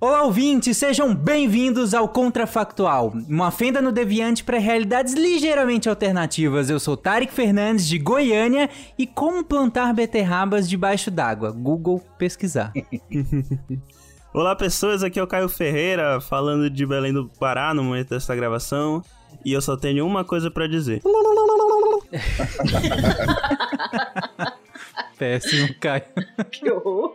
Olá, ouvintes, sejam bem-vindos ao Contrafactual, uma fenda no deviante para realidades ligeiramente alternativas. Eu sou Tarek Fernandes, de Goiânia, e como plantar beterrabas debaixo d'água. Google pesquisar. Olá, pessoas, aqui é o Caio Ferreira, falando de Belém do Pará no momento dessa gravação, e eu só tenho uma coisa para dizer. Péssimo, Caio. Que horror.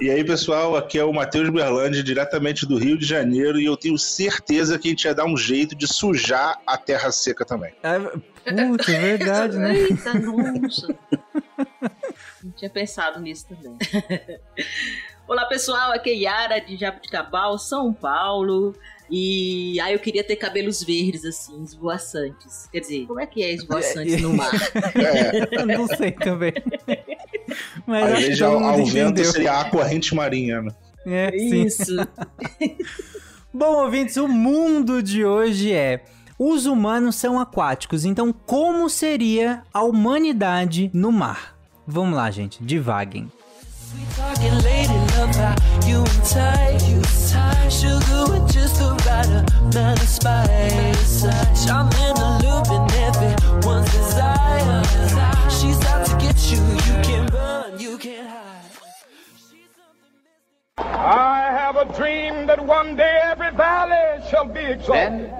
E aí, pessoal, aqui é o Matheus Berlandi, diretamente do Rio de Janeiro, e eu tenho certeza que a gente ia dar um jeito de sujar a terra seca também. É, putz, é verdade, né? Eita, nossa. Não tinha pensado nisso também. Olá, pessoal, aqui é Yara de Jabuticabal, São Paulo. E aí eu queria ter cabelos verdes, assim, esvoaçantes. Quer dizer, como é que é esvoaçantes no mar? Eu não sei também. Mas Ao acho que ao, vento seria a corrente marinha, né? É, sim. Isso. Bom, ouvintes, o mundo de hoje é. Os humanos são aquáticos, então como seria a humanidade no mar? Vamos lá, gente, divaguem. Sweet talking lady, love how you and tight, you tight. Sugar with just the right amount of spice. I'm in the loop and everyone's desire. She's out to get you, you can run, you can't hide. I have a dream that one day every valley shall be exalted. Then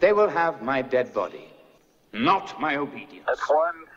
they will have my dead body, not my obedience. That's one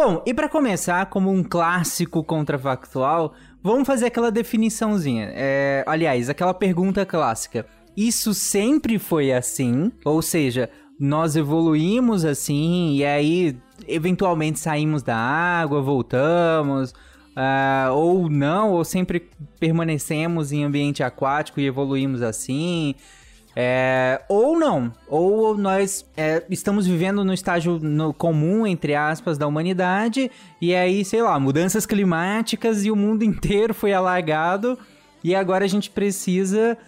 Bom, e para começar, como um clássico contrafactual, vamos fazer aquela definiçãozinha. É, aliás, aquela pergunta clássica. Isso sempre foi assim? Ou seja, nós evoluímos assim e aí eventualmente saímos da água, voltamos, ah, ou não, ou sempre permanecemos em ambiente aquático e evoluímos assim. É, ou não, ou nós é, estamos vivendo no estágio no comum, entre aspas, da humanidade, e aí, sei lá, mudanças climáticas e o mundo inteiro foi alagado, e agora a gente precisa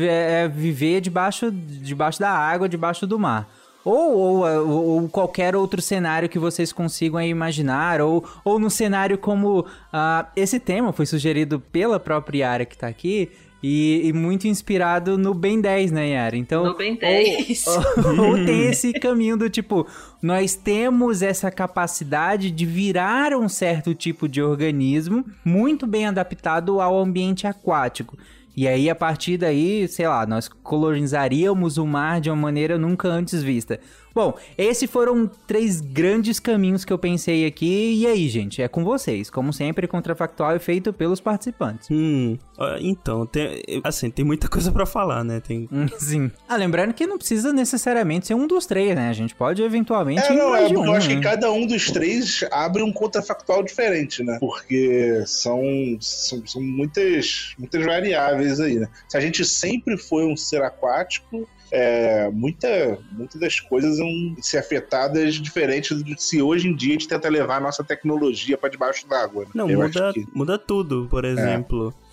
é, viver debaixo, debaixo da água, debaixo do mar. Ou, ou, ou- qualquer outro cenário que vocês consigam imaginar, ou, ou no cenário como ah, esse tema foi sugerido pela própria área que tá aqui, e, e muito inspirado no Ben 10, né, Yara? Então, No Ben ou- 10. Ou, ou tem esse caminho do tipo, nós temos essa capacidade de virar um certo tipo de organismo muito bem adaptado ao ambiente aquático. E aí, a partir daí, sei lá, nós colonizaríamos o mar de uma maneira nunca antes vista. Bom, esses foram três grandes caminhos que eu pensei aqui. E aí, gente, é com vocês. Como sempre, contrafactual é feito pelos participantes. Hum, então, tem, assim, tem muita coisa pra falar, né? Tem, Hum, Sim. Ah, lembrando que não precisa necessariamente ser um dos três, né? A gente pode eventualmente É, não, é, porque eu um, acho que cada um dos três abre um contrafactual diferente, né? Porque são, são, são muitas, muitas variáveis aí, né? Se a gente sempre foi um ser aquático, é, muita, muitas das coisas vão ser afetadas diferentes de se hoje em dia a gente tenta levar a nossa tecnologia para debaixo d'água. né? Não, Eu muda, que- muda tudo, por exemplo. é,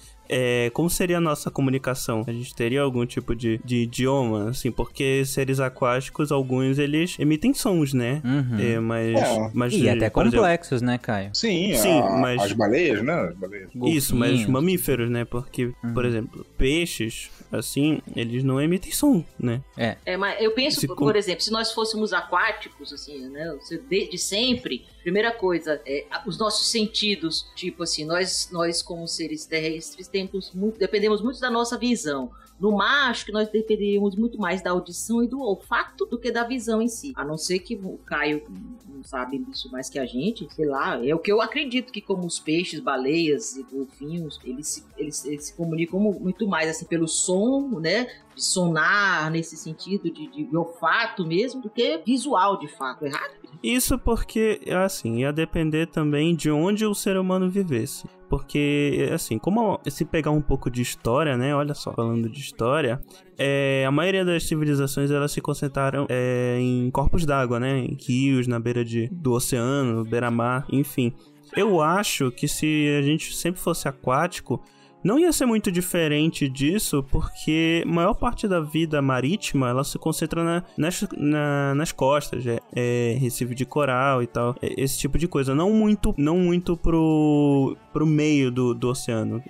como seria a nossa comunicação? A gente teria algum tipo de, de idioma, assim, porque seres aquáticos, alguns eles emitem sons, né? Uhum. É, mas, É. mas E até por exemplo, complexos, né, Caio? Sim, Sim, a- mas- as baleias, né? As baleias. Isso, mas mamíferos, né? Porque, por exemplo, peixes, assim, eles não emitem som, né? É, mas eu penso, Se por, com- exemplo, se nós fôssemos aquáticos, assim, né? De, de sempre, primeira coisa, é, os nossos sentidos, tipo assim, nós, nós como seres terrestres temos muito, dependemos muito da nossa visão. No mar, acho que nós dependeríamos muito mais da audição e do olfato do que da visão em si. A não ser que o Caio não sabe disso mais que a gente, sei lá, é o que eu acredito que como os peixes, baleias e golfinhos, eles se, eles, eles se comunicam mu- muito mais assim pelo som, né? De sonar nesse sentido de, de olfato mesmo, do que visual de fato. Errado? Isso porque, assim, ia depender também de onde o ser humano vivesse. Porque, assim, como se pegar um pouco de história, né? Olha só, falando de história, é, a maioria das civilizações elas se concentraram é, em corpos d'água, né? Em rios, na beira de, do oceano, beira-mar, enfim. Eu acho que se a gente sempre fosse aquático, não ia ser muito diferente disso, porque a maior parte da vida marítima ela se concentra na- nas, na- nas costas, é, é, Recife de coral e tal, é, esse tipo de coisa. Não muito, não muito pro, pro meio do, do oceano.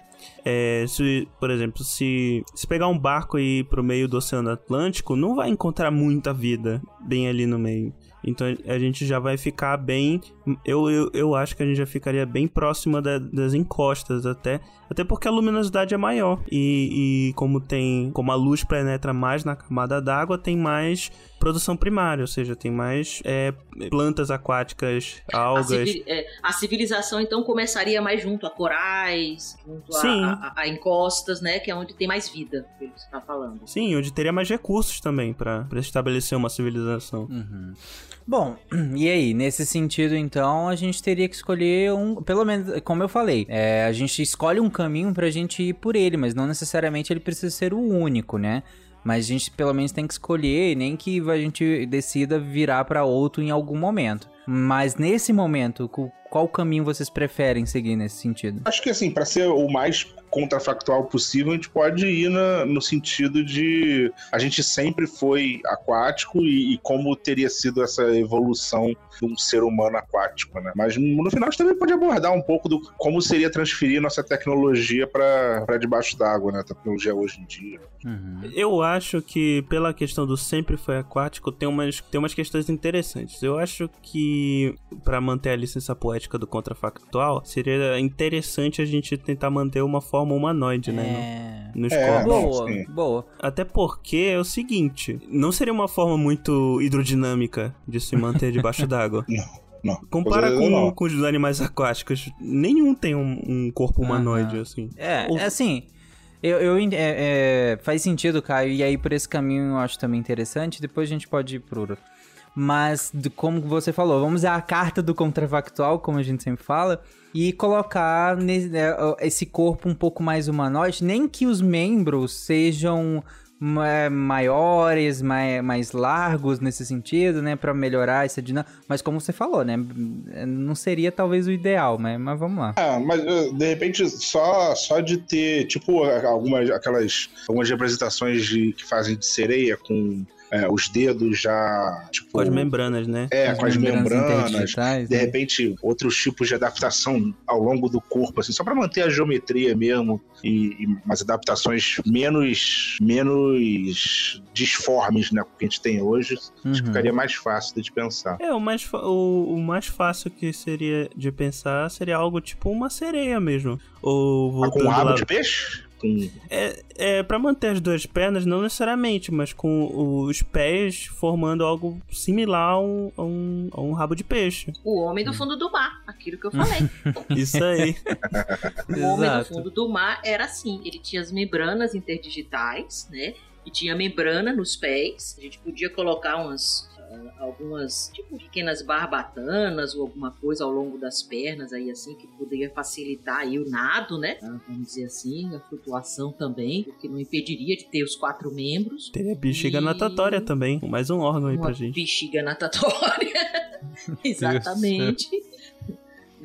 É, se, por exemplo, se, se pegar um barco e ir pro meio do Oceano Atlântico, não vai encontrar muita vida bem ali no meio. Então a gente já vai ficar bem. Eu, eu, eu acho que a gente já ficaria bem próxima da- das encostas até. Até porque a luminosidade é maior. E, e como tem. Como a luz penetra mais na camada d'água, tem mais produção primária. Ou seja, tem mais é, plantas aquáticas, A, algas. civi- é, a civilização então começaria mais junto a corais, junto a, Sim. a- a encostas, né? Que é onde tem mais vida, pelo que você tá falando. Sim, onde teria mais recursos também pra pra estabelecer uma civilização. Uhum. Bom, e aí, nesse sentido, então, a gente teria que escolher um. Pelo menos, como eu falei, é, a gente escolhe um caminho pra gente ir por ele, mas não necessariamente ele precisa ser o único, né? Mas a gente pelo menos tem que escolher, nem que a gente decida virar pra outro em algum momento. Mas nesse momento, qual caminho vocês preferem seguir nesse sentido? Acho que assim, para ser o mais contrafactual possível, a gente pode ir na- no sentido de a gente sempre foi aquático e, e como teria sido essa evolução de um ser humano aquático, né? Mas no final a gente também pode abordar um pouco do como seria transferir nossa tecnologia para debaixo d'água, né? A tecnologia hoje em dia. Uhum. Eu acho que, pela questão do sempre foi aquático, tem umas, tem umas questões interessantes. Eu acho que, pra manter a licença poética do contrafactual, seria interessante a gente tentar manter uma forma humanoide, né? É. no- Nos É, corpos. não, Boa, sim. boa. Até porque é o seguinte: não seria uma forma muito hidrodinâmica de se manter debaixo d'água. Não. Compara Com não. com os animais aquáticos, nenhum tem um, um corpo humanoide, assim. É, Ou- é assim. Eu, eu é- é, faz sentido, Caio, e aí por esse caminho eu acho também interessante. Depois a gente pode ir pro outro. Mas, do- como você falou, vamos usar a carta do contrafactual, como a gente sempre fala, e colocar nesse- é, esse corpo um pouco mais humanoide. Nem que os membros sejam ma- maiores, mai- mais largos nesse sentido, né? Pra melhorar essa dinâmica. Mas como você falou, né? Não seria talvez o ideal, mas, mas vamos lá. Ah, mas eh, de repente só, só de ter, tipo, algumas aquelas algumas representações de, que fazem de sereia com eh, os dedos já, tipo, Com as membranas, né? é, com as membranas, interdigitais, de né? repente outros tipos de adaptação ao longo do corpo, assim, só para manter a geometria mesmo e, e umas adaptações menos menos disformes, né, que a gente tem hoje, acho que Uhum. ficaria mais fácil de pensar. É, o mais, o, o mais fácil que seria de pensar seria algo tipo uma sereia mesmo. Ou Ah, com voltando rabo lá- de peixe? Com... É, é para manter as duas pernas, não necessariamente, mas com os pés formando algo similar a um, a um, a um rabo de peixe. O homem do fundo do mar, aquilo que eu falei. Isso aí. O homem do Exato. fundo do mar era assim, ele tinha as membranas interdigitais, né? E tinha membrana nos pés. A gente podia colocar umas algumas tipo pequenas barbatanas ou alguma coisa ao longo das pernas aí assim que poderia facilitar aí o nado, né? Ah, Vamos dizer assim, a flutuação também, o que não impediria de ter os quatro membros. Teria bexiga E- natatória também. Mais um órgão aí uma pra gente. bexiga natatória. Exatamente.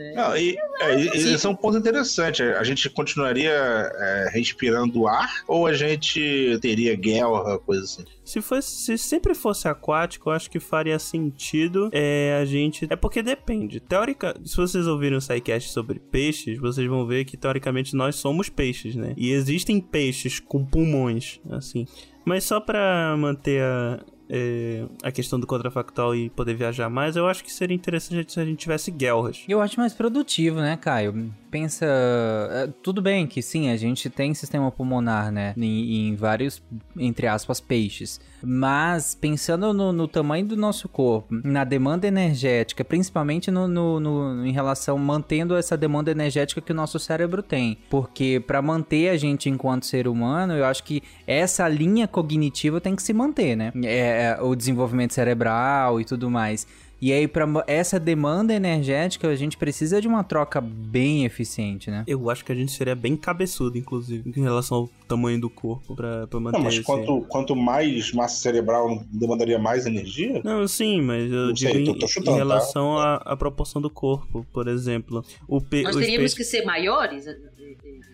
Né? Não, e, é, e- esse é um ponto interessante. A gente continuaria é, respirando ar ou a gente teria guerra, coisa assim? Se, fosse, se sempre fosse aquático, eu acho que faria sentido é, a gente. É porque depende. Teórica, se vocês ouviram o SciCast sobre peixes, vocês vão ver que teoricamente nós somos peixes, né? E existem peixes com pulmões, assim. Mas só pra manter a, é, a questão do contrafactual e poder viajar mais, eu acho que seria interessante se a gente tivesse guelras. Eu acho mais produtivo, né, Caio? Pensa. é, Tudo bem que sim, a gente tem sistema pulmonar, né? Em, em vários, entre aspas, peixes. Mas pensando no, no tamanho do nosso corpo, na demanda energética, principalmente no, no- no- em relação mantendo essa demanda energética que o nosso cérebro tem. Porque para manter a gente enquanto ser humano, eu acho que essa linha cognitiva tem que se manter, né? É, é, o desenvolvimento cerebral e tudo mais. E aí, para essa demanda energética, a gente precisa de uma troca bem eficiente, né? Eu acho que a gente seria bem cabeçudo, inclusive, em relação ao tamanho do corpo pra, pra manter Não, mas esse... quanto, quanto mais massa cerebral demandaria mais energia? Não, sim, mas eu Não digo sei, tô- em, tô chutando, em tá? relação à, à proporção do corpo, por exemplo. O pe... Nós os teríamos que ser maiores?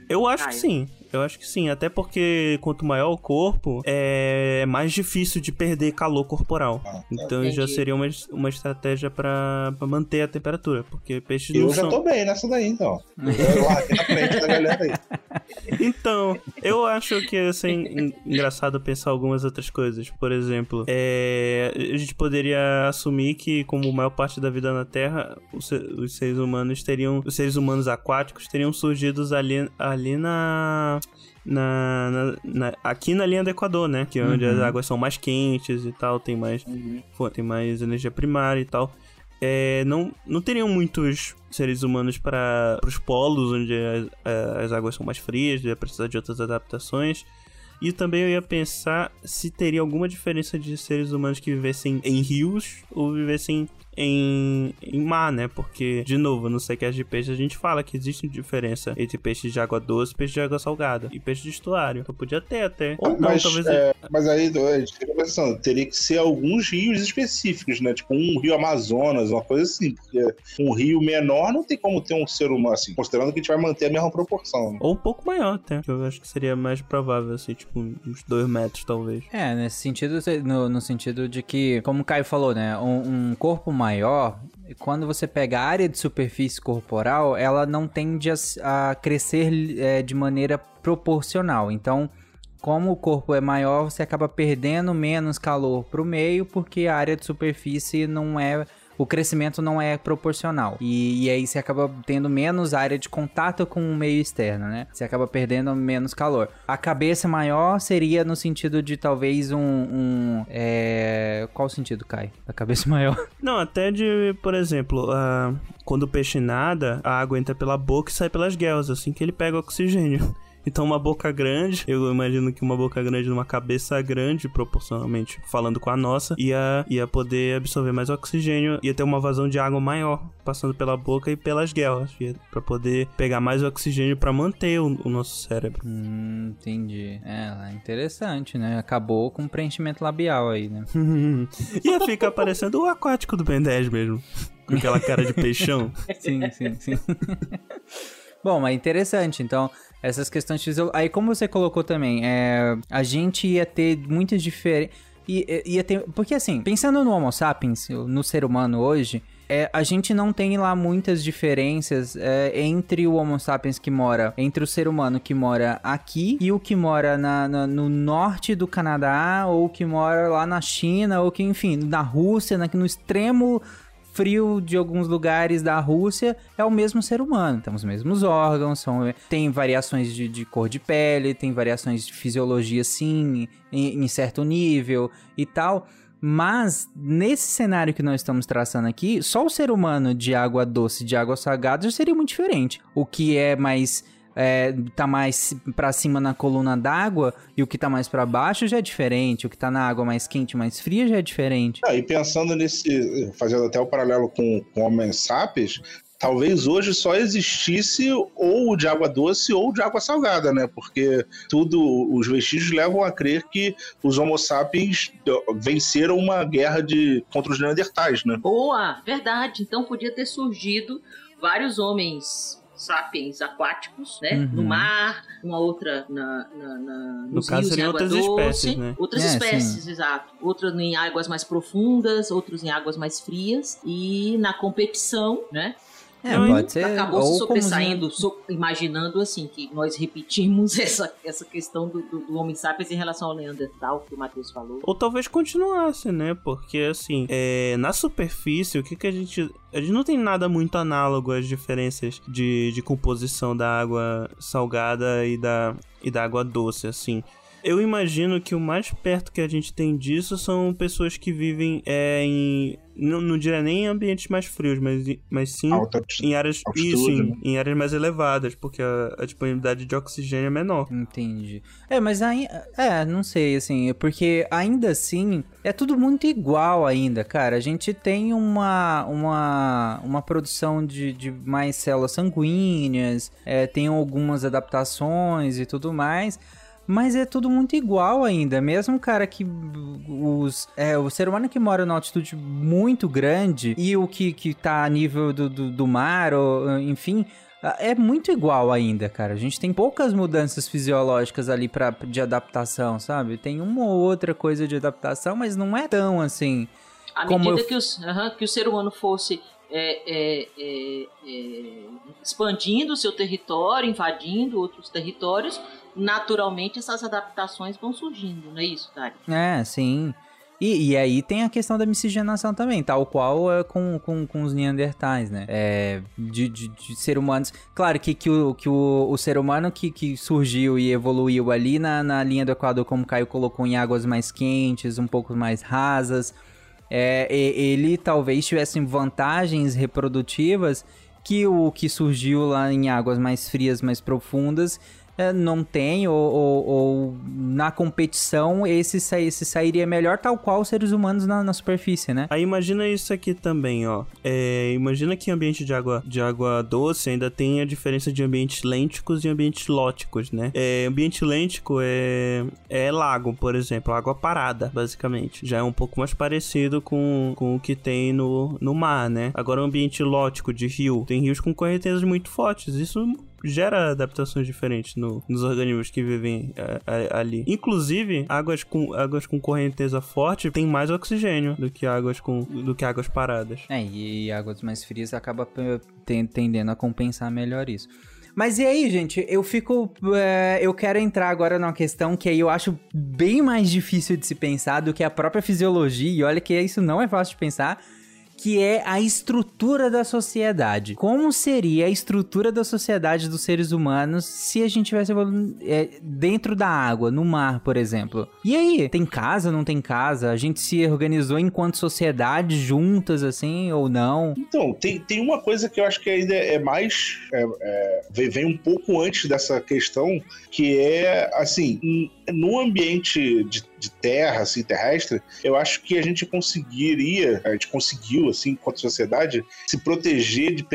Eu acho que sim. Eu acho que sim. Até porque quanto maior o corpo, é mais difícil de perder calor corporal. Ah, tá. Então já Entendi. seria uma, uma estratégia pra, pra manter a temperatura. Porque peixes não Eu já são. tô bem nessa daí, então. Eu na frente da galera aí. Então, eu acho que ia ser en- engraçado pensar algumas outras coisas. Por exemplo, é, a gente poderia assumir que, como maior parte da vida na Terra, os seres humanos teriam. Os seres humanos aquáticos teriam surgido ali, ali na. Na, na- na- aqui na linha do Equador, né? Que é onde Uhum. as águas são mais quentes e tal, tem mais, pô, tem mais energia primária e tal. É, não, não teriam muitos seres humanos para os polos, onde as, as águas são mais frias, ia precisar de outras adaptações. E também eu ia pensar se teria alguma diferença de seres humanos que vivessem em rios ou vivessem em, em mar, né? Porque, de novo, no sequer de peixe a gente fala que existe diferença entre peixes de água doce e peixes de água salgada. E peixes de estuário. Então podia ter até. Ou não, mas, talvez. é, mas aí a gente fica pensando, teria que ser alguns rios específicos, né? Tipo um rio Amazonas, uma coisa assim. Porque um rio menor não tem como ter um ser humano assim, considerando que a gente vai manter a mesma proporção. né? Ou um pouco maior até. Que eu acho que seria mais provável, assim, tipo, uns dois metros, talvez. É, nesse sentido, no, no sentido de que, como o Caio falou, né? Um, um corpo maior, quando você pega a área de superfície corporal, ela não tende a, a crescer é, de maneira proporcional. Então, como o corpo é maior, você acaba perdendo menos calor para o meio, porque a área de superfície não é. O crescimento não é proporcional. E, e aí você acaba tendo menos área de contato com o meio externo, né? Você acaba perdendo menos calor. A cabeça maior seria no sentido de talvez um. um é... Qual o sentido, Kai? A cabeça maior. Não, até de, por exemplo, ah, quando o peixe nada, a água entra pela boca e sai pelas guelas, assim que ele pega oxigênio. Então, uma boca grande, eu imagino que uma boca grande numa cabeça grande, proporcionalmente falando com a nossa, ia, ia poder absorver mais oxigênio, ia ter uma vazão de água maior, passando pela boca e pelas guelas, pra poder pegar mais oxigênio pra manter o, o nosso cérebro. Hum, entendi. É, interessante, né? Acabou com preenchimento labial aí, né? ia ficar parecendo o aquático do Ben 10 mesmo, com aquela cara de peixão. Sim, sim, sim. Bom, mas interessante. Então, essas questões de isolo- Aí, como você colocou também, é, a gente ia ter muitas diferenças. Ia ter. Porque assim, pensando no Homo sapiens, no ser humano hoje. é, a gente não tem lá muitas diferenças é, entre o Homo sapiens que mora, entre o ser humano que mora aqui e o que mora na- na- no norte do Canadá, ou que mora lá na China, ou que, enfim, na Rússia, na- no extremo frio de alguns lugares da Rússia é o mesmo ser humano. Temos os mesmos órgãos, são, tem variações de, de cor de pele, tem variações de fisiologia, sim, em, em certo nível e tal. Mas nesse cenário que nós estamos traçando aqui, só o ser humano de água doce de água salgada já seria muito diferente. O que é mais é, tá mais pra cima na coluna d'água e o que tá mais pra baixo já é diferente. O que tá na água mais quente, mais fria já é diferente. Ah, e pensando nesse, fazendo até o paralelo com, com o Homem Sapiens, talvez hoje só existisse ou de água doce ou de água salgada, né? Porque tudo, os vestígios levam a crer que os Homo sapiens venceram uma guerra de, contra os Neandertais, né? Boa, verdade. Então podia ter surgido vários homens sapiens aquáticos, né? Uhum. No mar, uma outra na, na, na, No nos caso, rios em água outras doce, espécies, né? Outras É, espécies, exato. Outras em águas mais profundas, outros em águas mais frias. E na competição, né? É, Não, pode ser. acabou se sobressaindo, so- imaginando assim, que nós repetimos essa, essa questão do, do, do Homem Sapiens em relação ao Neandertal, que o Matheus falou. Ou talvez continuasse, né? Porque, assim, é, na superfície, o que que a gente... A gente não tem nada muito análogo às diferenças de, de composição da água salgada e da, e da água doce, assim. Eu imagino que o mais perto que a gente tem disso são pessoas que vivem é, em... Não, não diria nem em ambientes mais frios, mas, mas sim Alta em áreas... altitude, Isso, em, né? em áreas mais elevadas, porque a, a disponibilidade de oxigênio é menor. Entendi. É, mas aí. É, não sei, assim, porque ainda assim é tudo muito igual ainda, cara. A gente tem uma, uma, uma produção de, de mais células sanguíneas, é, tem algumas adaptações e tudo mais. Mas é tudo muito igual ainda. Mesmo o cara que. Os, é, o ser humano que mora numa altitude muito grande e o que, que tá a nível do, do, do mar, ou, enfim, é muito igual ainda, cara. A gente tem poucas mudanças fisiológicas ali pra, de adaptação, sabe? Tem uma ou outra coisa de adaptação, mas não é tão assim. À Como medida eu- que, os, que o ser humano fosse é, é, é, é, expandindo o seu território, invadindo outros territórios, naturalmente essas adaptações vão surgindo, não é isso, Dari? É, sim. E, e aí tem a questão da miscigenação também, tal qual é com, com, com os Neandertais, né? É, de, de, de ser humanos. Claro que, que, o, que o, o ser humano que, que surgiu e evoluiu ali na, na linha do Equador, como Caio colocou, em águas mais quentes, um pouco mais rasas, é, ele talvez tivesse vantagens reprodutivas que o que surgiu lá em águas mais frias, mais profundas, não tem, ou, ou- ou na competição esse, esse sairia melhor, tal qual os seres humanos na, na superfície, né? Aí imagina isso aqui também, ó. É, imagina que em ambiente de água, de água doce ainda tem a diferença de ambientes lênticos e ambientes lóticos, né? É, ambiente lêntico é, é lago, por exemplo, água parada, basicamente. Já é um pouco mais parecido com, com o que tem no, no mar, né? Agora ambiente lótico de rio, tem rios com correntezas muito fortes. Isso gera adaptações diferentes no- nos organismos que vivem é, a- ali. Inclusive, águas com, águas com correnteza forte tem mais oxigênio do que águas com do que águas paradas. É, e águas mais frias acaba tendendo a compensar melhor isso. Mas e aí, gente? Eu fico. é, eu quero entrar agora numa questão que aí eu acho bem mais difícil de se pensar do que a própria fisiologia, e olha que isso não é fácil de pensar. Que é a estrutura da sociedade. Como seria a estrutura da sociedade dos seres humanos se a gente tivesse é, dentro da água, no mar, por exemplo? E aí? Tem casa, não tem casa? A gente se organizou enquanto sociedade juntas, assim, ou não? Então, tem, tem uma coisa que eu acho que ainda é mais. é, é, vem, um pouco antes dessa questão, que é, assim, no ambiente de, de terra, assim, terrestre, eu acho que a gente conseguiria, a gente conseguiu, assim, enquanto sociedade, se proteger de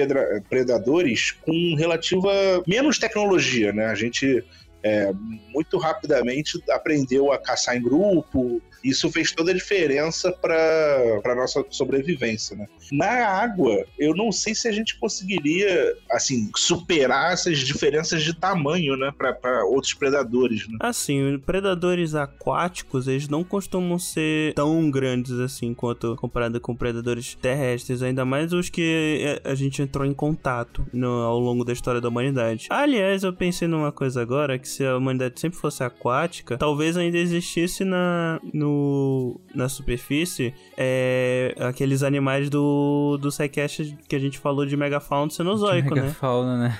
predadores com relativa menos tecnologia, né? A gente. É, muito rapidamente aprendeu a caçar em grupo. Isso fez toda a diferença para a nossa sobrevivência, né? Na água, eu não sei se a gente conseguiria, assim, superar essas diferenças de tamanho, né, para outros predadores, né? Assim, predadores aquáticos, eles não costumam ser tão grandes assim quanto comparado com predadores terrestres, ainda mais os que eh, a gente entrou em contato no- ao longo da história da humanidade. Aliás, eu pensei numa coisa agora, que se a humanidade sempre fosse aquática, talvez ainda existisse na, no, na superfície é, aqueles animais do, do Psycast que a gente falou de megafauna do Cenozoico, né? Megafauna, né?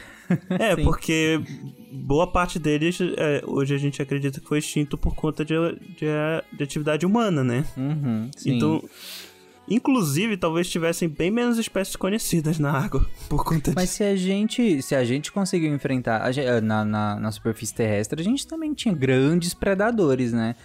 É, Sim. porque boa parte deles é, hoje a gente acredita que foi extinto por conta de, de, de atividade humana, né? Uhum, sim. Então, inclusive, talvez tivessem bem menos espécies conhecidas na água por conta Mas disso. se a gente, se a gente conseguiu enfrentar a gen- eh, na, na, na superfície terrestre, a gente também tinha grandes predadores, né?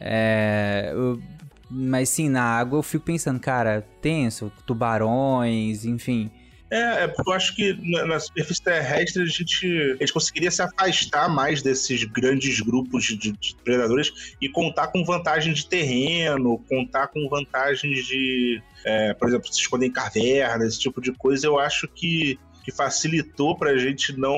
É, eu- mas sim, na água eu fico pensando, cara, tenso, tubarões, enfim. É, é porque eu acho que na, na superfície terrestre a gente, a gente conseguiria se afastar mais desses grandes grupos de, de predadores e contar com vantagens de terreno, contar com vantagens de, é, por exemplo, se esconder em cavernas, esse tipo de coisa. Eu acho que que facilitou pra gente não.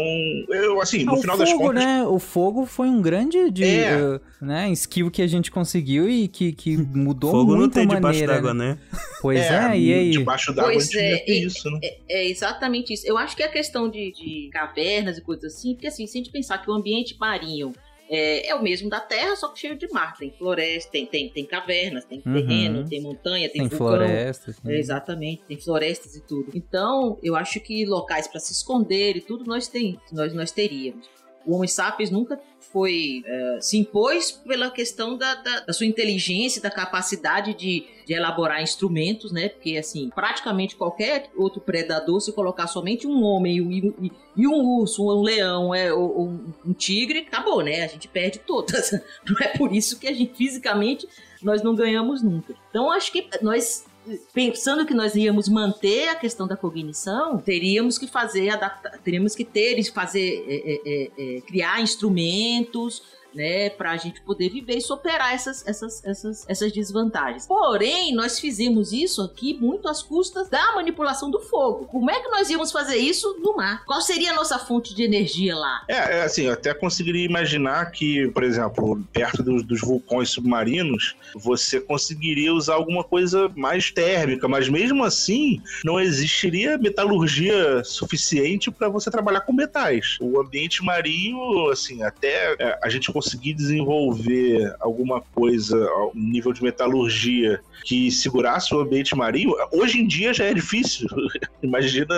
Eu, assim, no Ah, o final fogo, das contas. né? O fogo foi um grande de, É. eh, né, skill que a gente conseguiu e que, que mudou Fogo não muito a tem debaixo maneira. d'água, né? Pois é, e aí? Debaixo d'água a Pois gente é, devia ter e- isso, né? É, é exatamente isso. Eu acho que é a questão de, de cavernas e coisas assim, porque assim, se a gente pensar que o ambiente marinho é, é o mesmo da Terra, só que cheio de mar. Tem floresta, tem, tem, tem cavernas, tem Uhum. terreno, tem montanha, tem, Tem vulcão. floresta. assim. É, exatamente, tem florestas e tudo. Então, eu acho que locais para se esconder e tudo nós, tem, nós, nós teríamos. O Homo sapiens nunca foi eh, se impôs pela questão da, da, da sua inteligência, da capacidade de, de elaborar instrumentos, né? Porque assim, praticamente qualquer outro predador, se colocar somente um homem e, um- e e um urso, um leão, é, ou um, um tigre, acabou, né? A gente perde todas. Não é por isso que a gente fisicamente nós não ganhamos nunca. Então acho que nós pensando que nós íamos manter a questão da cognição, teríamos que fazer adaptar, teríamos que ter fazer é, é, é, é, criar instrumentos né, para a gente poder viver e superar essas, essas, essas, essas desvantagens. Porém, nós fizemos isso aqui muito às custas da manipulação do fogo. Como é que nós íamos fazer isso no mar? Qual seria a nossa fonte de energia lá? É, é, assim, eu até conseguiria imaginar que, por exemplo, perto dos, dos vulcões submarinos, você conseguiria usar alguma coisa mais térmica, mas mesmo assim, não existiria metalurgia suficiente para você trabalhar com metais. O ambiente marinho, assim, até é, a gente conseguir desenvolver alguma coisa, um nível de metalurgia que segurasse o ambiente marinho, hoje em dia já é difícil. Imagina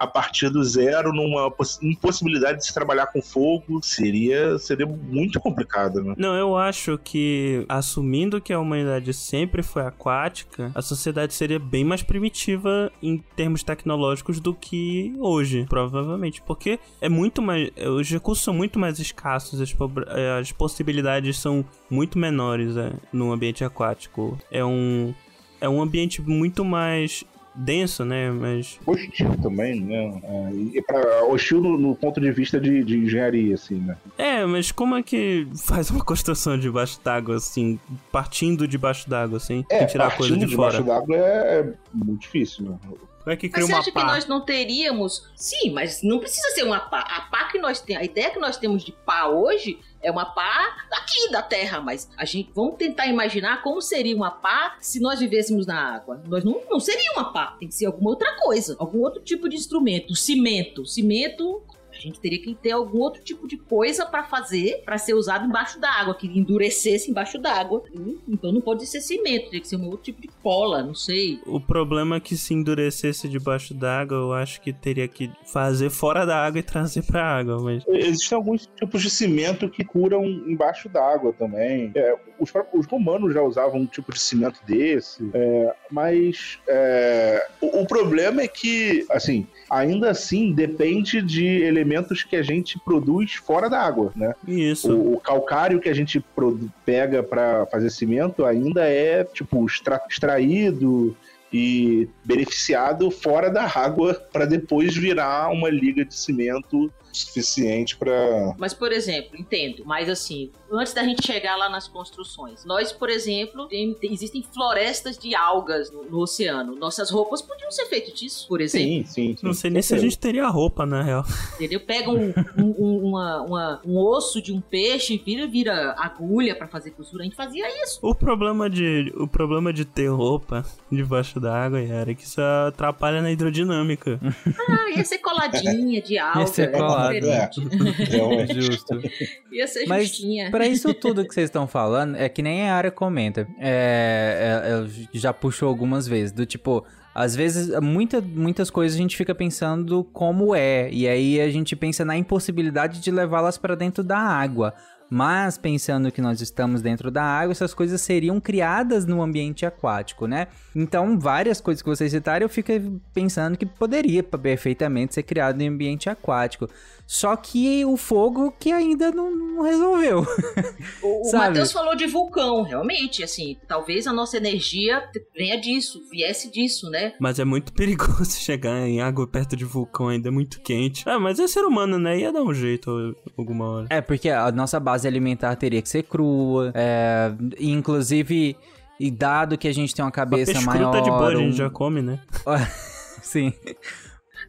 a partir do zero numa poss- impossibilidade de se trabalhar com fogo, seria, seria muito complicado, né? Não, eu acho que, assumindo que a humanidade sempre foi aquática, a sociedade seria bem mais primitiva em termos tecnológicos do que hoje, provavelmente. Porque é muito mais. Os recursos são muito mais escassos, as, eh, as possibilidades são muito menores é, no ambiente aquático. É um. É um ambiente muito mais denso, né? Mas. Hostil também, né? É, e pra, hostil no, no ponto de vista de, de engenharia, assim, né? É, mas como é que faz uma construção debaixo d'água, assim, partindo debaixo d'água, assim, É, tirar a coisa partindo de fora? debaixo d'água é, é muito difícil, né? É que Mas cria você uma acha que nós não teríamos. Sim, mas não precisa ser uma pá. A pá que nós temos. A ideia que nós temos de pá hoje é uma pá daqui da Terra. Mas a gente. Vamos tentar imaginar como seria uma pá se nós vivêssemos na água. Nós não, não seria uma pá. Tem que ser alguma outra coisa. Algum outro tipo de instrumento. Cimento. Cimento. A gente teria que ter algum outro tipo de coisa para fazer, para ser usado embaixo d'água, que endurecesse embaixo d'água. Então não pode ser cimento, teria que ser um outro tipo de cola, não sei. O problema é que se endurecesse debaixo d'água, eu acho que teria que fazer fora da água e trazer pra água, mas... Existem alguns tipos de cimento que curam embaixo d'água também. É, os, os romanos já usavam um tipo de cimento desse, é, mas é, o, o problema é que, assim, ainda assim depende de elementos que a gente produz fora da água, né? Isso. O, o calcário que a gente pega para fazer cimento ainda é, tipo, extra- extraído e beneficiado fora da água para depois virar uma liga de cimento suficiente para Mas, por exemplo, entendo, mas assim, antes da gente chegar lá nas construções, nós, por exemplo, tem- tem- existem florestas de algas no, no oceano. Nossas roupas podiam ser feitas disso, por exemplo. Sim, sim, sim. Não sei nem se a gente teria roupa, na real. Entendeu? Pega um, um- um- uma- uma- um osso de um peixe, vira, vira agulha pra fazer costura. A gente fazia isso. O problema de, o problema de ter roupa debaixo da água, Yara, é que isso atrapalha na hidrodinâmica. Ah, ia ser coladinha de alga. ser era colado. diferente. Realmente. Justo. Ia ser Mas justinha. Pra isso tudo que vocês estão falando, é que nem a área comenta. É, é, já puxou algumas vezes, do tipo, às vezes, muita, muitas coisas a gente fica pensando como é, e aí a gente pensa na impossibilidade de levá-las pra dentro da água. Mas pensando que nós estamos dentro da água, essas coisas seriam criadas no ambiente aquático, né? Então, várias coisas que vocês citaram, eu fico pensando que poderia perfeitamente ser criado em ambiente aquático. Só que o fogo que ainda não, não resolveu. O, o? Matheus falou de vulcão, realmente, assim, talvez a nossa energia venha disso, viesse disso, né? Mas é muito perigoso chegar em água perto de vulcão, ainda é muito quente. Ah, mas é ser humano, né? Ia dar um jeito alguma hora. É, porque a nossa base alimentar teria que ser crua. É, inclusive, e dado que a gente tem uma cabeça maior. tá de boa, a gente um- já come, né? Sim.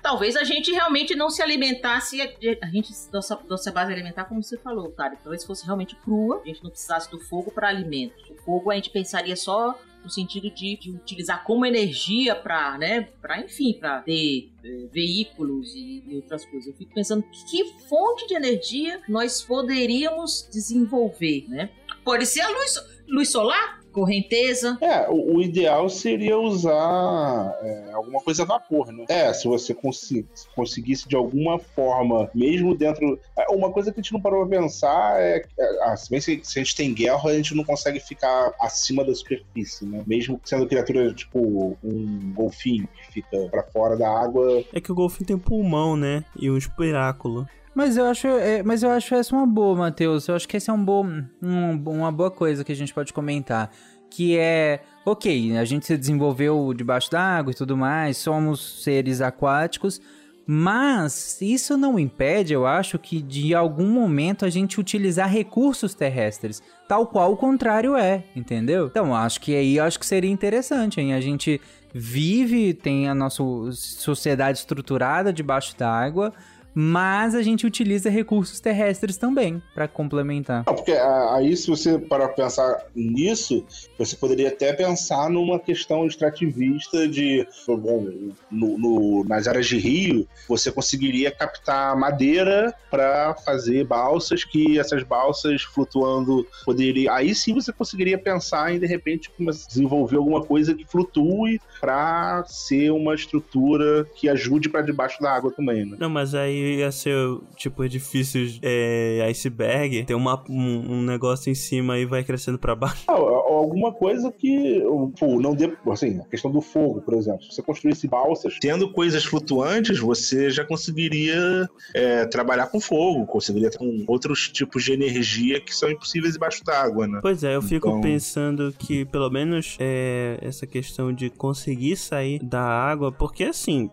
talvez a gente realmente não se alimentasse, a gente, nossa, nossa base alimentar, como você falou, cara, talvez fosse realmente crua, a gente não precisasse do fogo para alimentos. O fogo a gente pensaria só no sentido de, de utilizar como energia para, né, para enfim, para ter eh, veículos e, e outras coisas. Eu fico pensando que fonte de energia nós poderíamos desenvolver, né? Pode ser a luz, luz solar, correnteza. É, o, o ideal seria usar é, alguma coisa a vapor, né? É, se você consi- se conseguisse de alguma forma, mesmo dentro. é, Uma coisa que a gente não parou pra pensar é. é ah, se bem se, se a gente tem guerra, a gente não consegue ficar acima da superfície, né? Mesmo sendo criatura tipo um golfinho que fica pra fora da água. É que o golfinho tem pulmão, né? E um espiráculo. Mas eu acho, é, mas eu acho essa uma boa, Matheus. Eu acho que esse é um bom, um- uma boa coisa que a gente pode comentar. Que é, ok, a gente se desenvolveu debaixo d'água e tudo mais, somos seres aquáticos, mas isso não impede, eu acho, que de algum momento a gente utilizar recursos terrestres, tal qual o contrário é, entendeu? Então, acho que aí acho que seria interessante, hein? A gente vive, tem a nossa sociedade estruturada debaixo d'água, mas a gente utiliza recursos terrestres também para complementar. Não, porque ah, aí, se você parar pra pensar nisso, você poderia até pensar numa questão extrativista de, bom, no, no- nas áreas de rio, você conseguiria captar madeira para fazer balsas, que essas balsas flutuando poderia. Aí sim você conseguiria pensar em, de repente, desenvolver alguma coisa que flutue para ser uma estrutura que ajude para debaixo da água também, né? Não, mas aí ia ser tipo edifícios é, iceberg, tem uma, um, um negócio em cima e vai crescendo pra baixo. Ah, alguma coisa que, pô, não dê, assim, a questão do fogo, por exemplo. Se você construísse balsas, tendo coisas flutuantes, você já conseguiria é, trabalhar com fogo, conseguiria ter com outros tipos de energia que são impossíveis debaixo d'água, né? Pois é, eu fico Então- pensando que pelo menos é, essa questão de conseguir sair da água, porque assim,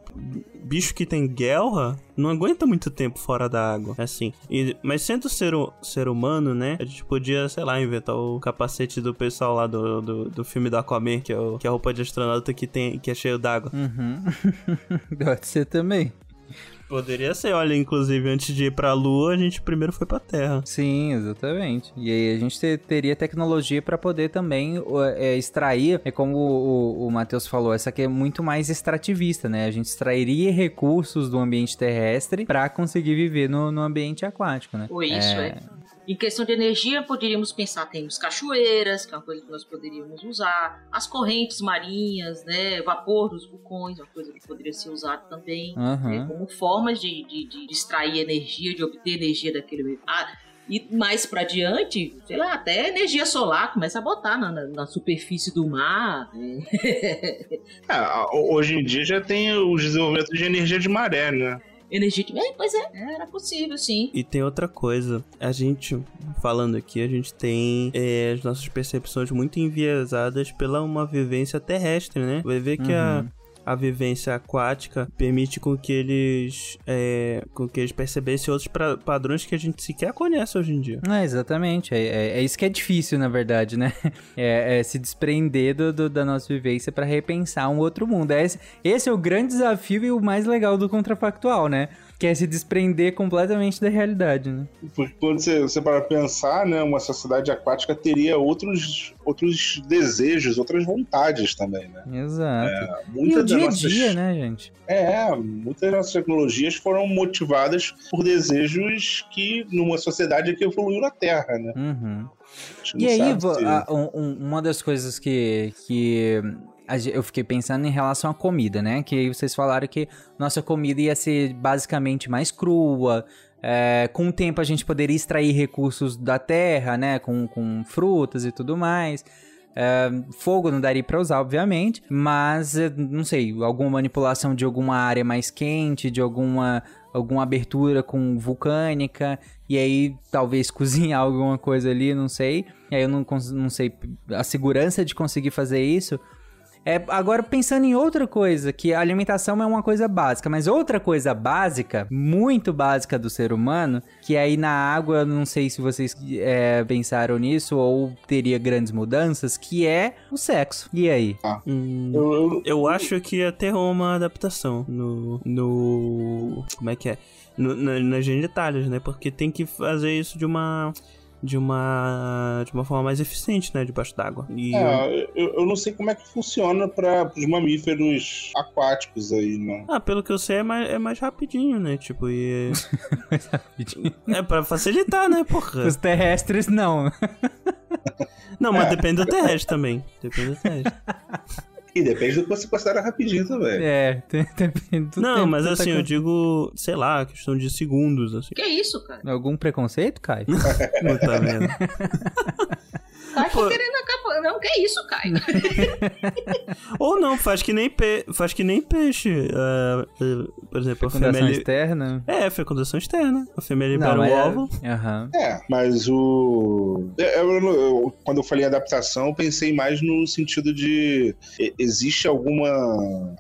bicho que tem guerra não aguenta muito tempo fora da água, assim. E- mas sendo ser, ser humano, né, a gente podia, sei lá, inventar o capacete do pessoal lá do, do, do filme do Aquaman, que é, o, que é a roupa de astronauta que, tem, que é cheio d'água. Uhum. Pode ser também. Poderia ser, olha, inclusive, antes de ir pra Lua, a gente primeiro foi pra Terra. Sim, exatamente. E aí a gente te- teria tecnologia para poder também é, extrair, é como o, o, o Matheus falou, essa aqui é muito mais extrativista, né? A gente extrairia recursos do ambiente terrestre para conseguir viver no, no ambiente aquático, né? Ou isso, é. Em questão de energia, poderíamos pensar, temos cachoeiras, que é uma coisa que nós poderíamos usar, as correntes marinhas, né, vapor dos vulcões, uma coisa que poderia ser usada também, Aham. né, como formas de, de, de extrair energia, de obter energia daquele meio. Ah, e mais pra diante, sei lá, até energia solar, começa a botar na, na- na superfície do mar. né? É, hoje em dia já tem os desenvolvimentos de energia de maré, né? Energia de. É, pois é, era possível, sim. E tem outra coisa, a gente, falando aqui, a gente tem é, as nossas percepções muito enviesadas pela uma vivência terrestre, né? Vai ver que a, a vivência aquática permite com que eles é, com que eles percebessem outros pra- padrões que a gente sequer conhece hoje em dia. É, exatamente. É, é- é isso que é difícil, na verdade, né? É, é se desprender do, do- da nossa vivência para repensar um outro mundo. É Esse, é o grande desafio e o mais legal do contrafactual, né? Que é se desprender completamente da realidade, né? Porque quando você, você para pensar, né, uma sociedade aquática teria outros, outros desejos, outras vontades também, né? Exato. e Muitas o das dia a nossas- dia, né, gente? É, muitas das nossas tecnologias foram motivadas por desejos que numa sociedade que evoluiu na Terra, né? Uhum. E aí, se- a- um- um- uma das coisas que, que eu fiquei pensando em relação à comida, né? Que vocês falaram que nossa comida ia ser basicamente mais crua. é, com o tempo a gente poderia extrair recursos da terra, né? Com, com frutas e tudo mais. É, fogo não daria pra usar, obviamente, mas é, não sei, alguma manipulação de alguma área mais quente, de alguma, alguma abertura com vulcânica, e aí talvez cozinhar alguma coisa ali, não sei. E aí eu não, não sei, a segurança de conseguir fazer isso. É, agora, pensando em outra coisa, que a alimentação é uma coisa básica, mas outra coisa básica, muito básica do ser humano, que aí na água, não sei se vocês é, pensaram nisso ou teria grandes mudanças, que é o sexo. E aí? Hum, Eu, eu- eu acho que ia ter uma adaptação no. no como é que é? No, na, nas genitálias, né? Porque tem que fazer isso de uma. De uma. De uma forma mais eficiente, né? Debaixo d'água. E. é, eu, eu não sei como é que funciona para os mamíferos aquáticos aí, né? Ah, pelo que eu sei, é mais, é mais rapidinho, né? Tipo, e. é pra facilitar, né, porra? Os terrestres, não. Não, mas depende do terrestre também. Depende do terrestre. E depende do que você considera rapidinho também. É, depende do Não, tempo mas você assim, tá eu digo, sei lá, questão de segundos, assim. Que isso, cara? Algum preconceito, Caio? Não tá vendo? Tá Pô. querendo acabar. Não, que isso, Caio? Ou não, faz que nem, pe... faz que nem peixe. ah, por exemplo, a Fecundação fêmea. externa? É, fecundação externa. A fêmea libera Não, o é- ovo. Aham. É, mas o. eu- eu- eu- quando eu falei adaptação, eu pensei mais no sentido de. Existe alguma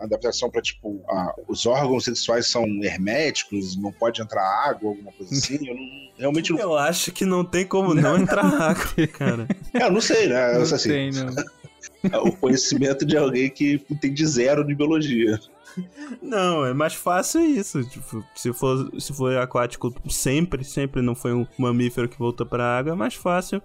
adaptação para, tipo, a- os órgãos sexuais são herméticos, não pode entrar água, alguma coisa assim? Eu não, realmente não. Eu acho que não tem como não entrar água, cara. É, eu não sei, né? Não assim, tem, não. o conhecimento de alguém que entende zero de biologia. Não, é mais fácil isso. Tipo, se for, se for aquático sempre, sempre não foi um mamífero que voltou pra água, é mais fácil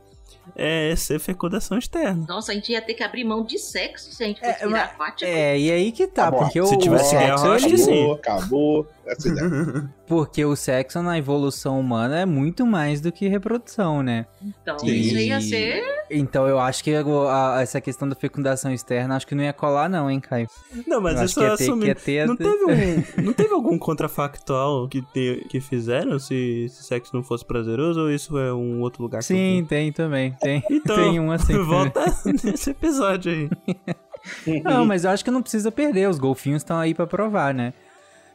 é ser fecundação externa. Nossa, a gente ia ter que abrir mão de sexo se a gente fosse É, virar aquático. É, e aí que tá, Tá bom, porque se o, tivesse o guerra, eu sexo, acho que sim. Acabou, acabou. Essa ideia. porque o sexo na evolução humana é muito mais do que reprodução, né? Então, Sim. isso ia ser. Então eu acho que o- a- essa questão da fecundação externa, acho que não ia colar não, hein, Caio? Não, mas Eu acho isso que ia é ter- que assumir. ia ter- Não teve, um, não teve algum contrafactual que, te- que fizeram se, se sexo não fosse prazeroso ou isso é um outro lugar que eu Sim, vi? tem também, tem. Então, tem um assim. volta nesse episódio aí. Não, mas eu acho que não precisa perder, os golfinhos estão aí pra provar, né?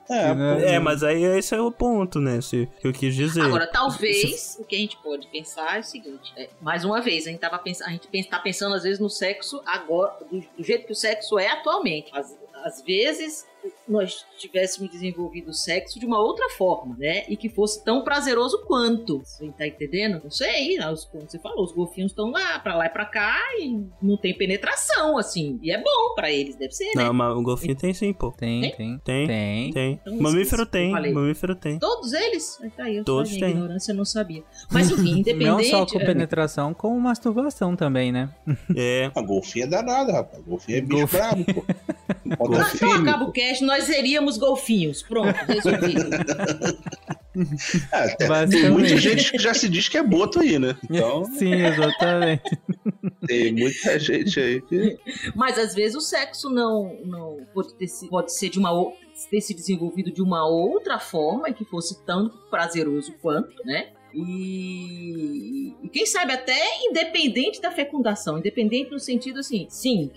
É, Né? É, mas aí esse é o ponto, né? Se, que eu quis dizer. Agora, talvez o que a gente pode pensar é o seguinte: é, mais uma vez, a gente, tava pensando, a gente tá pensando às vezes no sexo agora, do, do jeito que o sexo é atualmente. Às, às vezes nós tivéssemos desenvolvido o sexo de uma outra forma, né? E que fosse tão prazeroso quanto. Você tá entendendo? Não sei, né? os, como você falou, os golfinhos estão lá, pra lá e pra cá e não tem penetração, assim. E é bom pra eles, deve ser, né? Não, mas o golfinho tem sim, pô. Tem, Tem? tem. Tem, Tem. Então, mamífero tem, mamífero tem. Todos eles? Aí tá aí, eu Todos têm. ignorância eu não sabia. Mas enfim, independente. Não só com é, penetração, com masturbação também, né? É. A golfinho é danado, rapaz. Golfinho é bicho brabo, pô. Então acaba o cast, nós seríamos golfinhos. Pronto, resolvido. É, tem- muita gente que já se diz que é boto aí, né? Então, Sim, exatamente. tem muita gente aí que. Mas às vezes o sexo não, não pode, ter, se- pode ser de uma ter se desenvolvido de uma outra forma e que fosse tanto prazeroso quanto, né? E, e quem sabe até independente da fecundação, independente no sentido assim, sim,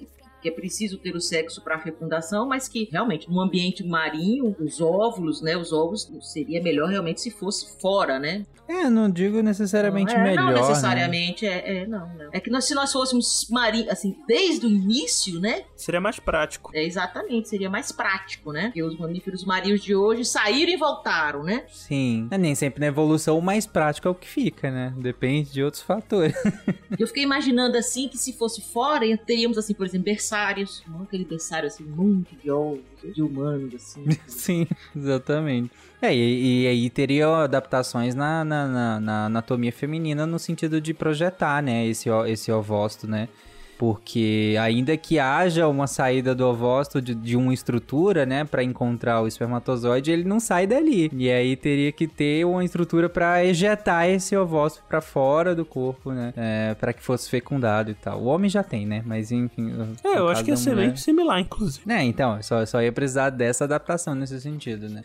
que, é preciso ter o sexo para fecundação, mas que realmente no ambiente marinho, os óvulos, né, os ovos seria melhor realmente se fosse fora, né? É, não digo necessariamente não, é, melhor. Não né? necessariamente, é, é, não, não. É que nós, se nós fôssemos marinhos, assim, desde o início, né? Seria mais prático. É, exatamente, seria mais prático, né? Porque os mamíferos marinhos de hoje saíram e voltaram, né? Sim. É, nem sempre na evolução o mais prático é o que fica, né? Depende de outros fatores. Eu fiquei imaginando assim que se fosse fora, teríamos assim, por exemplo, berçários. Não aquele assim, muito de ovos, de humanos, assim. Sim, exatamente. É, e, aí teria adaptações na, na, na- na anatomia feminina no sentido de projetar, né, esse, esse ovócito, né? Porque ainda que haja uma saída do ovócito de, de uma estrutura, né, Pra encontrar o espermatozoide, ele não sai dali. E aí teria que ter uma estrutura pra ejetar esse ovócito pra fora do corpo, né, é, para que fosse fecundado e tal. O homem já tem, né, mas enfim. É, eu acho que ser mulher- bem similar, inclusive. é, então, só, só ia precisar dessa adaptação nesse sentido, né?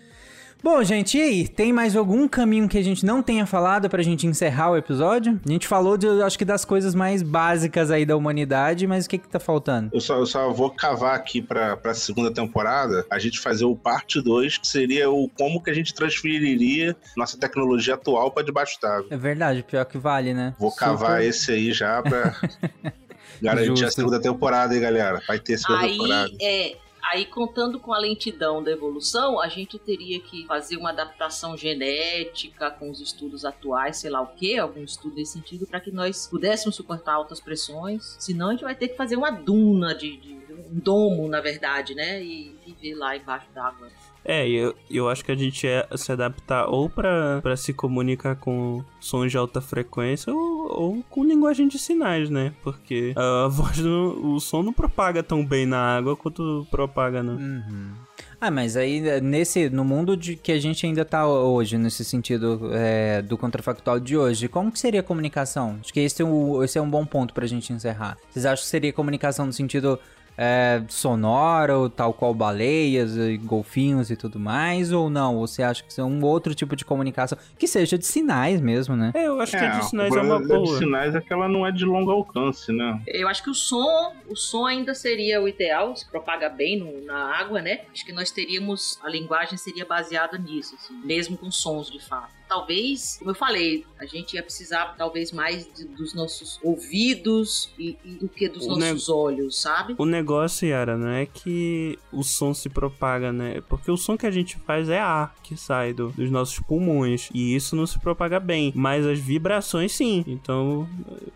Bom, gente, e aí? Tem mais algum caminho que a gente não tenha falado pra gente encerrar o episódio? A gente falou, de, acho que das coisas mais básicas aí da humanidade, mas o que que tá faltando? Eu só, eu só vou cavar aqui pra, pra segunda temporada, a gente fazer o parte 2, que seria o como que a gente transferiria nossa tecnologia atual pra debaixo d'água. É verdade, pior que vale, né? Vou cavar Super- esse aí já pra. Garantir a Justo. segunda temporada, hein, galera? Vai ter segunda Aí, temporada. é, aí, contando com a lentidão da evolução, a gente teria que fazer uma adaptação genética com os estudos atuais, sei lá o que, algum estudo nesse sentido, para que nós pudéssemos suportar altas pressões. Senão, a gente vai ter que fazer uma duna de. de- um domo, na verdade, né? E viver lá embaixo d'água. É, eu, eu acho que a gente ia se adaptar ou pra se comunicar com sons de alta frequência ou, ou com linguagem de sinais, né? Porque a voz, o som não propaga tão bem na água quanto propaga no... Uhum. Ah, mas aí nesse no mundo de que a gente ainda tá hoje, nesse sentido é, do contrafactual de hoje, como que seria a comunicação? Acho que esse é, um, esse é um bom ponto pra gente encerrar. Vocês acham que seria comunicação no sentido é, sonoro, tal qual baleias, e golfinhos e tudo mais, ou não? Ou você acha que é um outro tipo de comunicação que seja de sinais mesmo, né? É, eu acho que a de sinais é uma problema da de boa. sinais é que ela não é de longo alcance, né? Eu acho que o som, o som ainda seria o ideal, se propaga bem no- na água, né? Acho que nós teríamos, a linguagem seria baseada nisso, assim, mesmo com sons de fato. Talvez, como eu falei, a gente ia precisar talvez mais de- dos nossos ouvidos e, e do que dos O nossos olhos, sabe? O negócio, Yara, não é que o som se propaga, né? Porque o som que a gente faz é ar que sai do- dos nossos pulmões. E isso não se propaga bem. Mas as vibrações, sim. Então,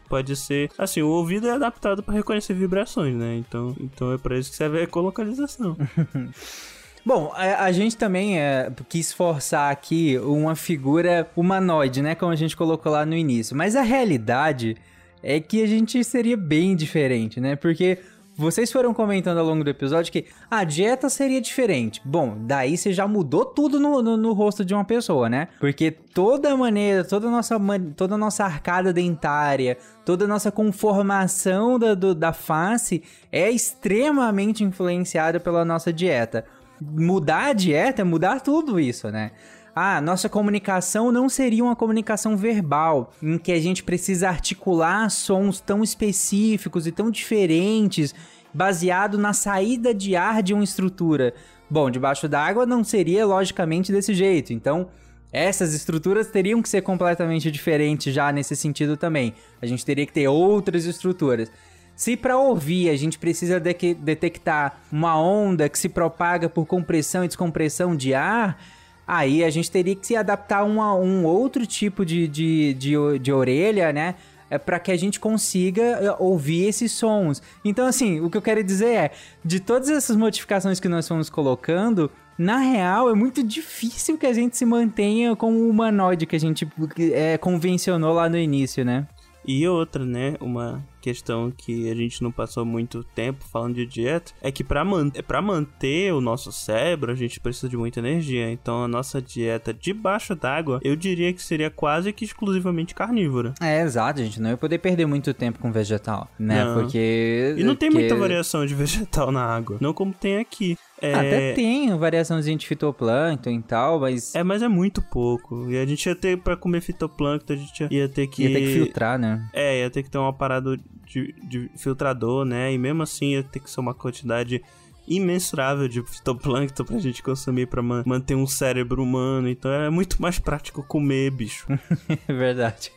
pode ser. Assim, o ouvido é adaptado para reconhecer vibrações, né? Então, então é para isso que serve a ecolocalização. Bom, a, a gente também é, quis forçar aqui uma figura humanoide, né? Como a gente colocou lá no início. Mas a realidade é que a gente seria bem diferente, né? Porque vocês foram comentando ao longo do episódio que a dieta seria diferente. Bom, daí você já mudou tudo no, no, no rosto de uma pessoa, né? Porque toda maneira, toda nossa, toda nossa arcada dentária, toda nossa conformação da, do- da face é extremamente influenciada pela nossa dieta mudar a dieta é mudar tudo isso, né? Ah, nossa comunicação não seria uma comunicação verbal, em que a gente precisa articular sons tão específicos e tão diferentes, baseado na saída de ar de uma estrutura. Bom, debaixo d'água não seria logicamente desse jeito, então essas estruturas teriam que ser completamente diferentes já nesse sentido também. A gente teria que ter outras estruturas. Se para ouvir a gente precisa de- detectar uma onda que se propaga por compressão e descompressão de ar, aí a gente teria que se adaptar a uma- um outro tipo de, de, de, de orelha, né? É para que a gente consiga eh, ouvir esses sons. Então, assim, o que eu quero dizer é, de todas essas modificações que nós fomos colocando, na real é muito difícil que a gente se mantenha com o humanoide que a gente é, convencionou lá no início, né? E outra, né, uma questão que a gente não passou muito tempo falando de dieta, é que para man pra manter o nosso cérebro, a gente precisa de muita energia. Então a nossa dieta debaixo d'água, eu diria que seria quase que exclusivamente carnívora. É, exato, a gente não ia poder perder muito tempo com vegetal, né? Não. Porque. E não tem porque- muita variação de vegetal na água, não como tem aqui. É... Até tem variaçãozinha de fitoplâncton e tal, mas. É, mas é muito pouco. E a gente ia ter, pra comer fitoplâncton, a gente ia ter que... Ia ter que filtrar, né? É, ia ter que ter uma parada de, de filtrador, né? E mesmo assim ia ter que ser uma quantidade imensurável de fitoplâncton pra gente consumir pra man- manter um cérebro humano. Então é muito mais prático comer, bicho. É verdade.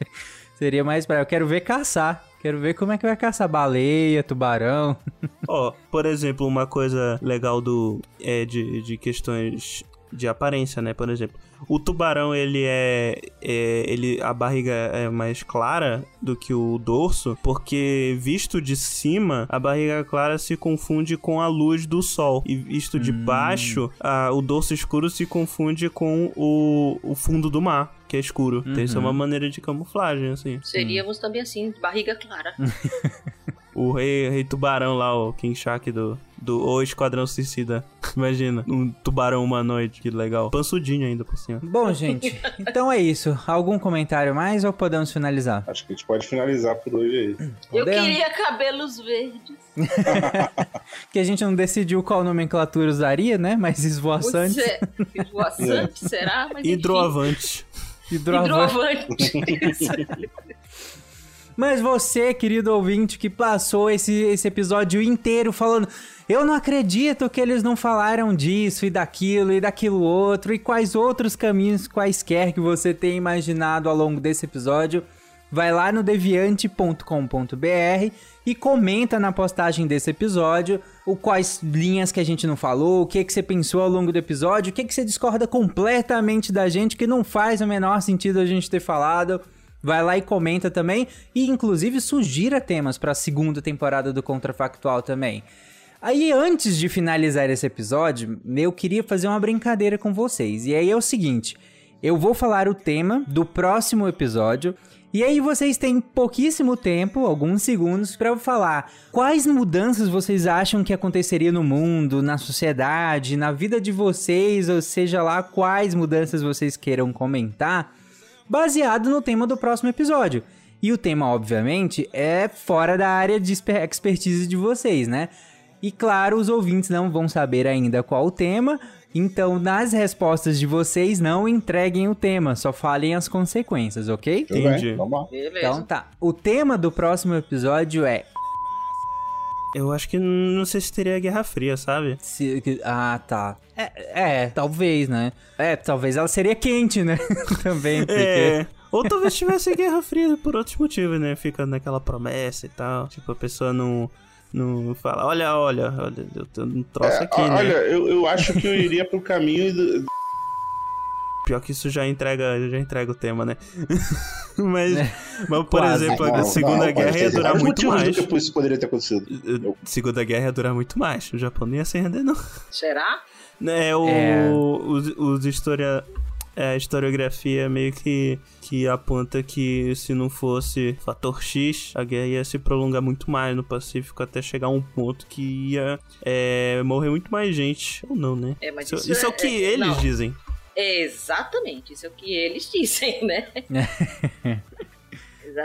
Seria mais pra. Eu quero ver caçar. Quero ver como é que vai caçar baleia, tubarão. Ó, por exemplo, uma coisa legal do é de, de questões de aparência, né? Por exemplo, o tubarão ele é, é ele a barriga é mais clara do que o dorso, porque visto de cima a barriga clara se confunde com a luz do sol e visto de baixo a, o dorso escuro se confunde com o, o fundo do mar que é escuro. Então isso é uma maneira de camuflagem assim. Seríamos também assim, barriga clara. O rei, rei tubarão lá, o King Shark do, do O Esquadrão Suicida. Imagina, um tubarão humanoide, que legal. Pansudinho ainda por cima. Bom, gente, então é isso. Algum comentário mais ou podemos finalizar? Acho que a gente pode finalizar por hoje aí. Eu Podemos? queria cabelos verdes. Que a gente não decidiu qual nomenclatura usaria, né? Mas esvoaçante. É, Esvoaçante, será? Mas. Hidroavante. Hidroavante. Hidroavante. Mas você, querido ouvinte, que passou esse, esse episódio inteiro falando. Eu não acredito que eles não falaram disso e daquilo e daquilo outro e quais outros caminhos quaisquer que você tenha imaginado ao longo desse episódio. vai lá no deviante.com.br e comenta na postagem desse episódio o quais linhas que a gente não falou, o que que você pensou ao longo do episódio, o que que você discorda completamente da gente que não faz o menor sentido a gente ter falado. Vai lá e comenta também e inclusive sugira temas para a segunda temporada do Contrafactual também. Aí, antes de finalizar esse episódio, eu queria fazer uma brincadeira com vocês. E aí é o seguinte: eu vou falar o tema do próximo episódio. E aí vocês têm pouquíssimo tempo, alguns segundos, para falar quais mudanças vocês acham que aconteceria no mundo, na sociedade, na vida de vocês, ou seja lá quais mudanças vocês queiram comentar, baseado no tema do próximo episódio. E o tema, obviamente, é fora da área de exper- expertise de vocês, né? E claro, os ouvintes não vão saber ainda qual o tema, então nas respostas de vocês não entreguem o tema, só falem as consequências, ok? Entendi. bem, vamos lá. Beleza. Então tá. O tema do próximo episódio é. Eu acho que não sei se teria Guerra Fria, sabe? se- Ah, tá. É, é, talvez, né? É, talvez ela seria quente, né? Também, porque. É. Ou talvez tivesse Guerra Fria por outros motivos, né? Fica naquela promessa e tal. Tipo, a pessoa não. Não fala, olha, olha, olha, eu tenho um troço É, aqui, ó, né? Olha, eu, eu acho que eu iria pro caminho do, Pior que isso já entrega, já entrega o tema, né? mas, mas, por Quase. exemplo, a Não, Segunda não, Guerra ia durar vários muito mais. do que isso poderia ter acontecido. Segunda Guerra ia durar muito mais. O Japão não ia se render, não. Será? É, o, É. Os, os historia, é, a historiografia meio que, que aponta que se não fosse fator X, a guerra ia se prolongar muito mais no Pacífico até chegar a um ponto que ia é, morrer muito mais gente. Ou não, né? É, mas isso, isso isso é, é- o que é- eles não. dizem. Exatamente, isso é o que eles dizem, né?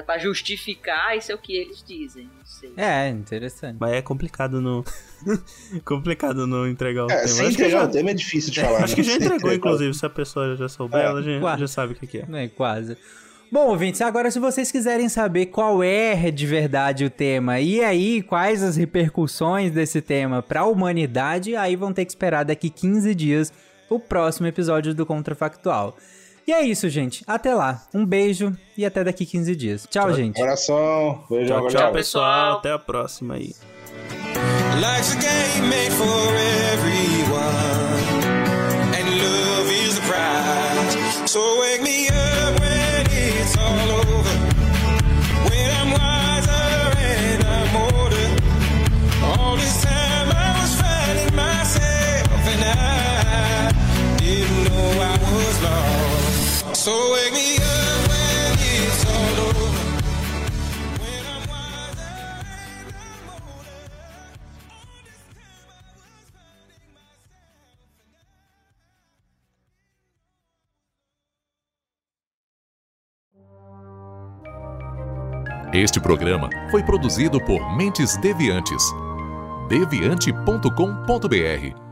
Pra justificar, isso é o que eles dizem, não sei. É, interessante. Mas é complicado não. complicado não entregar o É, tema. sem Acho que, entregar já, o tema é difícil de falar. acho que né? já entregou, inclusive. Se a pessoa já souber, É. ela já, já sabe o que, que é. É, quase. Bom, ouvintes, agora se vocês quiserem saber qual é de verdade o tema e aí quais as repercussões desse tema para a humanidade, aí vão ter que esperar daqui 15 dias o próximo episódio do Contrafactual. E é isso, gente. Até lá. Um beijo e até daqui 15 dias. Tchau, gente. Coração, beijo, Tchau, tchau, pessoal. pessoal. Até a próxima aí. Life's a game made for everyone, and love is the prize. So wake me Este programa foi produzido por Mentes Deviantes. deviante.com.br